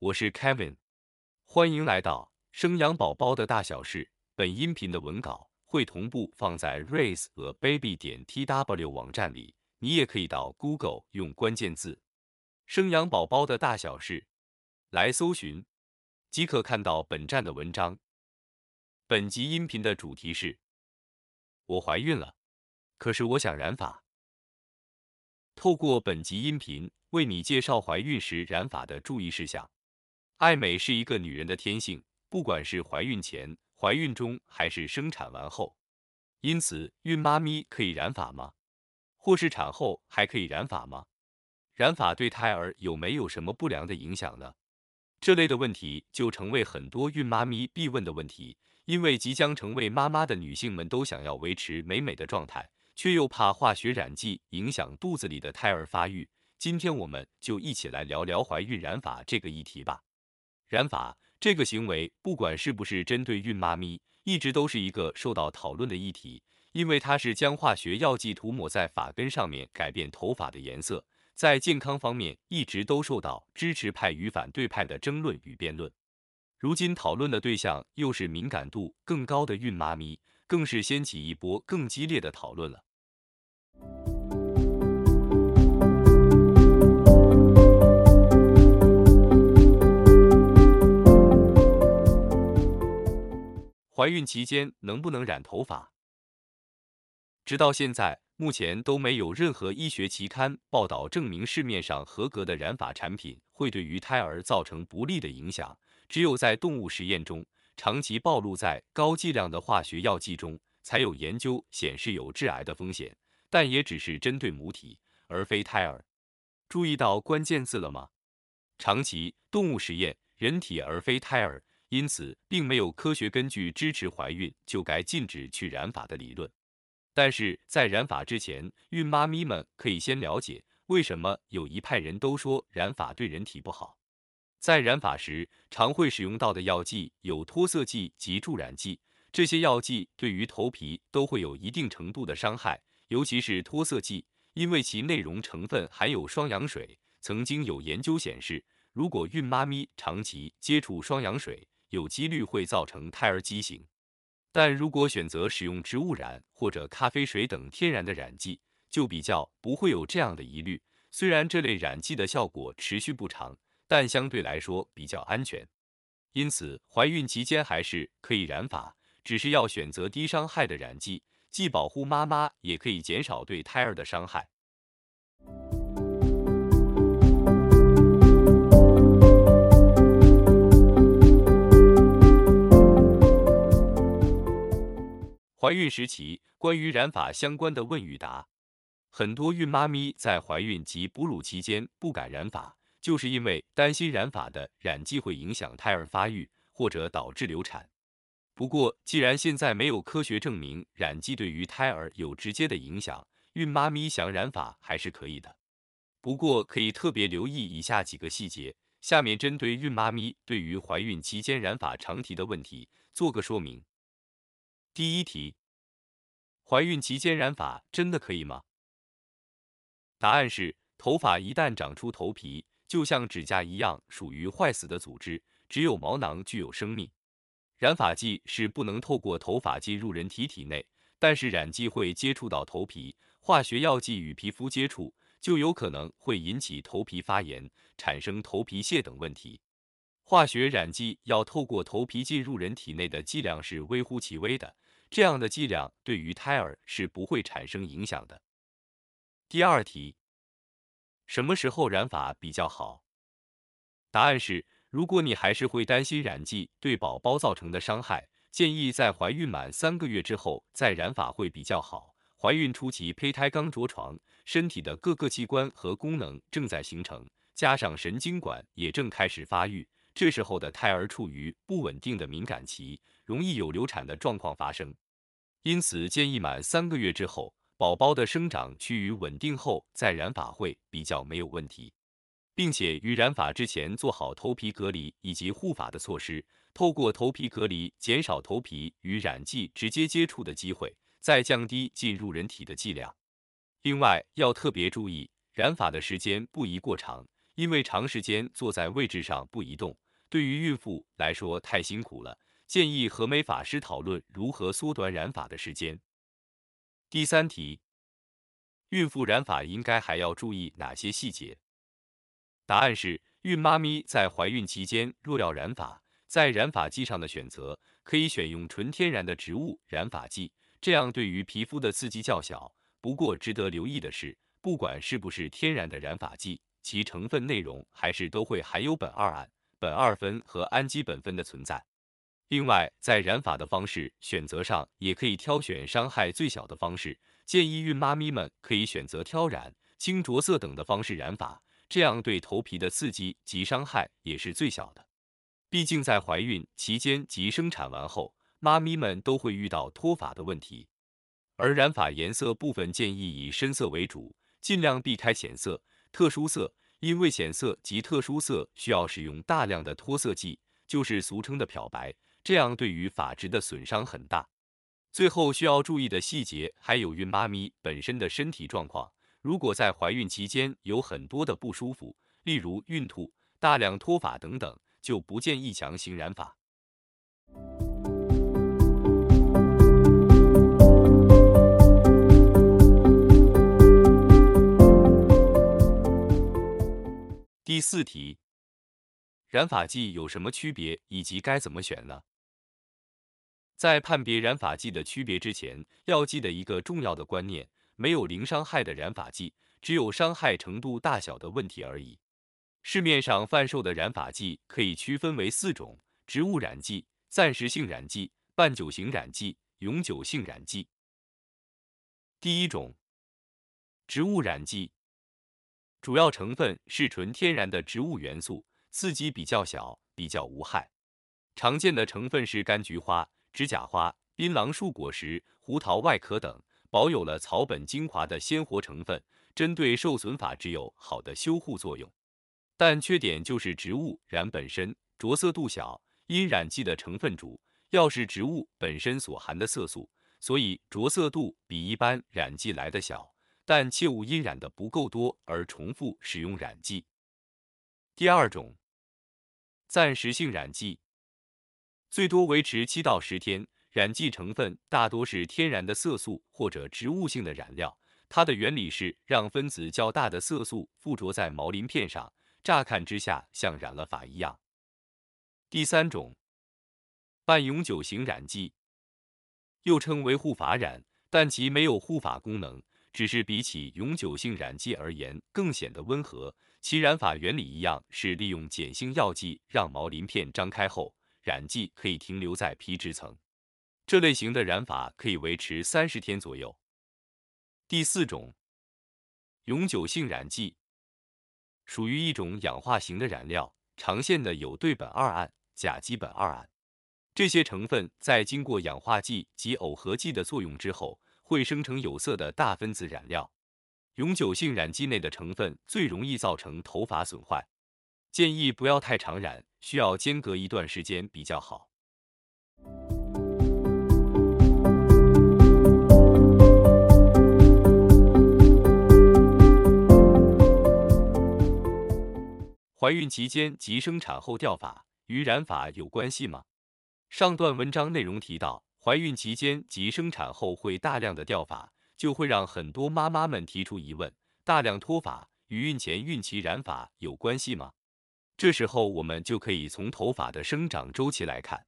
我是 Kevin，欢迎来到生养宝宝的大小事。本音频的文稿会同步放在 raiseababy 点 tw 网站里，你也可以到 Google 用关键字“生养宝宝的大小事”来搜寻，即可看到本站的文章。本集音频的主题是：我怀孕了，可是我想染发。透过本集音频，为你介绍怀孕时染发的注意事项。爱美是一个女人的天性，不管是怀孕前、怀孕中还是生产完后。因此，孕妈咪可以染发吗？或是产后还可以染发吗？染发对胎儿有没有什么不良的影响呢？这类的问题就成为很多孕妈咪必问的问题，因为即将成为妈妈的女性们都想要维持美美的状态。却又怕化学染剂影响肚子里的胎儿发育。今天我们就一起来聊聊怀孕染发这个议题吧。染发这个行为，不管是不是针对孕妈咪，一直都是一个受到讨论的议题，因为它是将化学药剂涂抹在发根上面，改变头发的颜色，在健康方面一直都受到支持派与反对派的争论与辩论。如今讨论的对象又是敏感度更高的孕妈咪，更是掀起一波更激烈的讨论了。怀孕期间能不能染头发？直到现在，目前都没有任何医学期刊报道证明市面上合格的染发产品会对于胎儿造成不利的影响。只有在动物实验中，长期暴露在高剂量的化学药剂中，才有研究显示有致癌的风险。但也只是针对母体，而非胎儿。注意到关键字了吗？长期动物实验，人体而非胎儿。因此，并没有科学根据支持怀孕就该禁止去染发的理论。但是在染发之前，孕妈咪们可以先了解为什么有一派人都说染发对人体不好。在染发时常会使用到的药剂有脱色剂及助染剂，这些药剂对于头皮都会有一定程度的伤害，尤其是脱色剂，因为其内容成分含有双氧水。曾经有研究显示，如果孕妈咪长期接触双氧水，有几率会造成胎儿畸形，但如果选择使用植物染或者咖啡水等天然的染剂，就比较不会有这样的疑虑。虽然这类染剂的效果持续不长，但相对来说比较安全。因此，怀孕期间还是可以染发，只是要选择低伤害的染剂，既保护妈妈，也可以减少对胎儿的伤害。怀孕时期关于染发相关的问与答，很多孕妈咪在怀孕及哺乳期间不敢染发，就是因为担心染发的染剂会影响胎儿发育或者导致流产。不过，既然现在没有科学证明染剂对于胎儿有直接的影响，孕妈咪想染发还是可以的。不过，可以特别留意以下几个细节。下面针对孕妈咪对于怀孕期间染发常提的问题做个说明。第一题：怀孕期间染发真的可以吗？答案是：头发一旦长出头皮，就像指甲一样，属于坏死的组织，只有毛囊具有生命。染发剂是不能透过头发进入人体体内，但是染剂会接触到头皮，化学药剂与皮肤接触，就有可能会引起头皮发炎，产生头皮屑等问题。化学染剂要透过头皮进入人体内的剂量是微乎其微的。这样的剂量对于胎儿是不会产生影响的。第二题，什么时候染发比较好？答案是，如果你还是会担心染剂对宝宝造成的伤害，建议在怀孕满三个月之后再染发会比较好。怀孕初期胚胎刚着床，身体的各个器官和功能正在形成，加上神经管也正开始发育，这时候的胎儿处于不稳定的敏感期。容易有流产的状况发生，因此建议满三个月之后，宝宝的生长趋于稳定后再染发会比较没有问题，并且于染发之前做好头皮隔离以及护发的措施，透过头皮隔离减少头皮与染剂直接接触的机会，再降低进入人体的剂量。另外要特别注意，染发的时间不宜过长，因为长时间坐在位置上不移动，对于孕妇来说太辛苦了。建议和美发师讨论如何缩短染发的时间。第三题，孕妇染发应该还要注意哪些细节？答案是，孕妈咪在怀孕期间若要染发，在染发剂上的选择可以选用纯天然的植物染发剂，这样对于皮肤的刺激较小。不过值得留意的是，不管是不是天然的染发剂，其成分内容还是都会含有苯二胺、苯二酚和氨基苯酚的存在。另外，在染发的方式选择上，也可以挑选伤害最小的方式。建议孕妈咪们可以选择挑染、轻着色等的方式染发，这样对头皮的刺激及伤害也是最小的。毕竟在怀孕期间及生产完后，妈咪们都会遇到脱发的问题。而染发颜色部分，建议以深色为主，尽量避开浅色、特殊色，因为浅色及特殊色需要使用大量的脱色剂，就是俗称的漂白。这样对于发质的损伤很大。最后需要注意的细节还有孕妈咪本身的身体状况。如果在怀孕期间有很多的不舒服，例如孕吐、大量脱发等等，就不建议强行染发。第四题，染发剂有什么区别，以及该怎么选呢？在判别染发剂的区别之前，要记得一个重要的观念：没有零伤害的染发剂，只有伤害程度大小的问题而已。市面上贩售的染发剂可以区分为四种：植物染剂、暂时性染剂、半久型染剂、永久性染剂。第一种，植物染剂，主要成分是纯天然的植物元素，刺激比较小，比较无害。常见的成分是柑橘花。指甲花、槟榔树果实、胡桃外壳等，保有了草本精华的鲜活成分，针对受损发质有好的修护作用。但缺点就是植物染本身着色度小，因染剂的成分主要是植物本身所含的色素，所以着色度比一般染剂来的小。但切勿因染的不够多而重复使用染剂。第二种，暂时性染剂。最多维持七到十天，染剂成分大多是天然的色素或者植物性的染料。它的原理是让分子较大的色素附着在毛鳞片上，乍看之下像染了发一样。第三种，半永久型染剂，又称为护发染，但其没有护发功能，只是比起永久性染剂而言更显得温和。其染发原理一样，是利用碱性药剂让毛鳞片张开后。染剂可以停留在皮质层，这类型的染法可以维持三十天左右。第四种，永久性染剂，属于一种氧化型的染料，常见的有对苯二胺、甲基苯二胺这些成分，在经过氧化剂及耦合剂的作用之后，会生成有色的大分子染料。永久性染剂内的成分最容易造成头发损坏，建议不要太常染。需要间隔一段时间比较好。怀孕期间及生产后掉发与染发有关系吗？上段文章内容提到，怀孕期间及生产后会大量的掉发，就会让很多妈妈们提出疑问：大量脱发与孕前孕期染发有关系吗？这时候，我们就可以从头发的生长周期来看，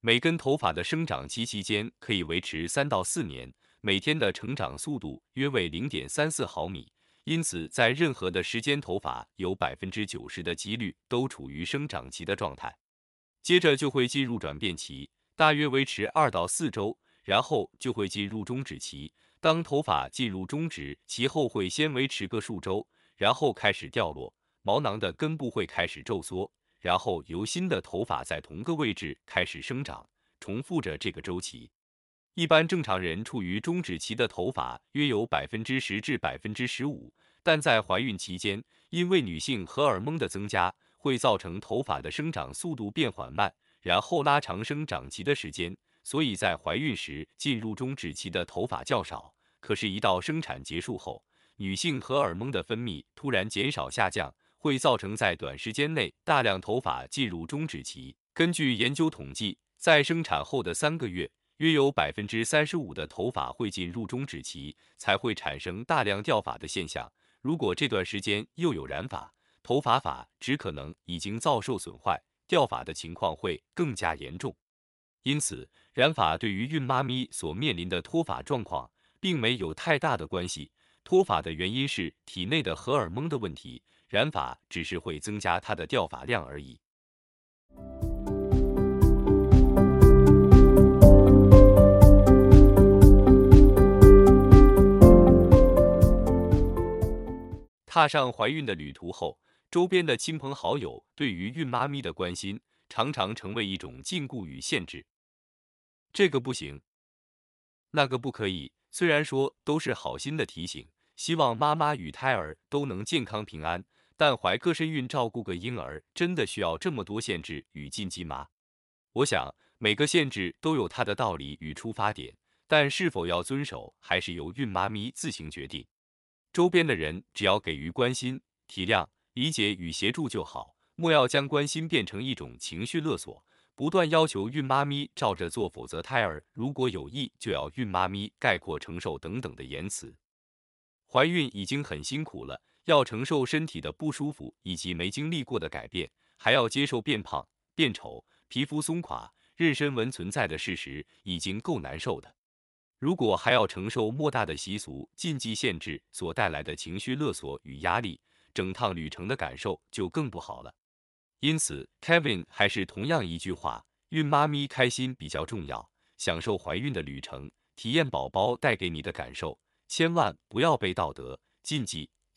每根头发的生长期期间可以维持三到四年，每天的成长速度约为零点三四毫米。因此，在任何的时间，头发有百分之九十的几率都处于生长期的状态。接着就会进入转变期，大约维持二到四周，然后就会进入终止期。当头发进入终止期后，会先维持个数周，然后开始掉落。毛囊的根部会开始皱缩，然后由新的头发在同个位置开始生长，重复着这个周期。一般正常人处于终止期的头发约有百分之十至百分之十五，但在怀孕期间，因为女性荷尔蒙的增加，会造成头发的生长速度变缓慢，然后拉长生长期的时间，所以在怀孕时进入终止期的头发较少。可是，一到生产结束后，女性荷尔蒙的分泌突然减少下降。会造成在短时间内大量头发进入终止期。根据研究统计，在生产后的三个月，约有百分之三十五的头发会进入终止期，才会产生大量掉发的现象。如果这段时间又有染发，头发发质可能已经遭受损坏，掉发的情况会更加严重。因此，染发对于孕妈咪所面临的脱发状况，并没有太大的关系。脱发的原因是体内的荷尔蒙的问题，染发只是会增加它的掉发量而已。踏上怀孕的旅途后，周边的亲朋好友对于孕妈咪的关心，常常成为一种禁锢与限制。这个不行，那个不可以。虽然说都是好心的提醒，希望妈妈与胎儿都能健康平安，但怀个身孕照顾个婴儿，真的需要这么多限制与禁忌吗？我想每个限制都有它的道理与出发点，但是否要遵守，还是由孕妈咪自行决定。周边的人只要给予关心、体谅、理解与协助就好，莫要将关心变成一种情绪勒索。不断要求孕妈咪照着做，否则胎儿如果有意就要孕妈咪概括承受等等的言辞。怀孕已经很辛苦了，要承受身体的不舒服以及没经历过的改变，还要接受变胖、变丑、皮肤松垮、妊娠纹存在的事实，已经够难受的。如果还要承受莫大的习俗、禁忌、限制所带来的情绪勒索与压力，整趟旅程的感受就更不好了。因此，Kevin 还是同样一句话：孕妈咪开心比较重要，享受怀孕的旅程，体验宝宝带给你的感受，千万不要被道德禁忌、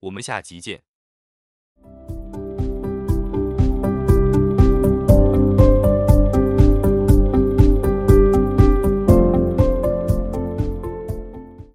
我们下集见。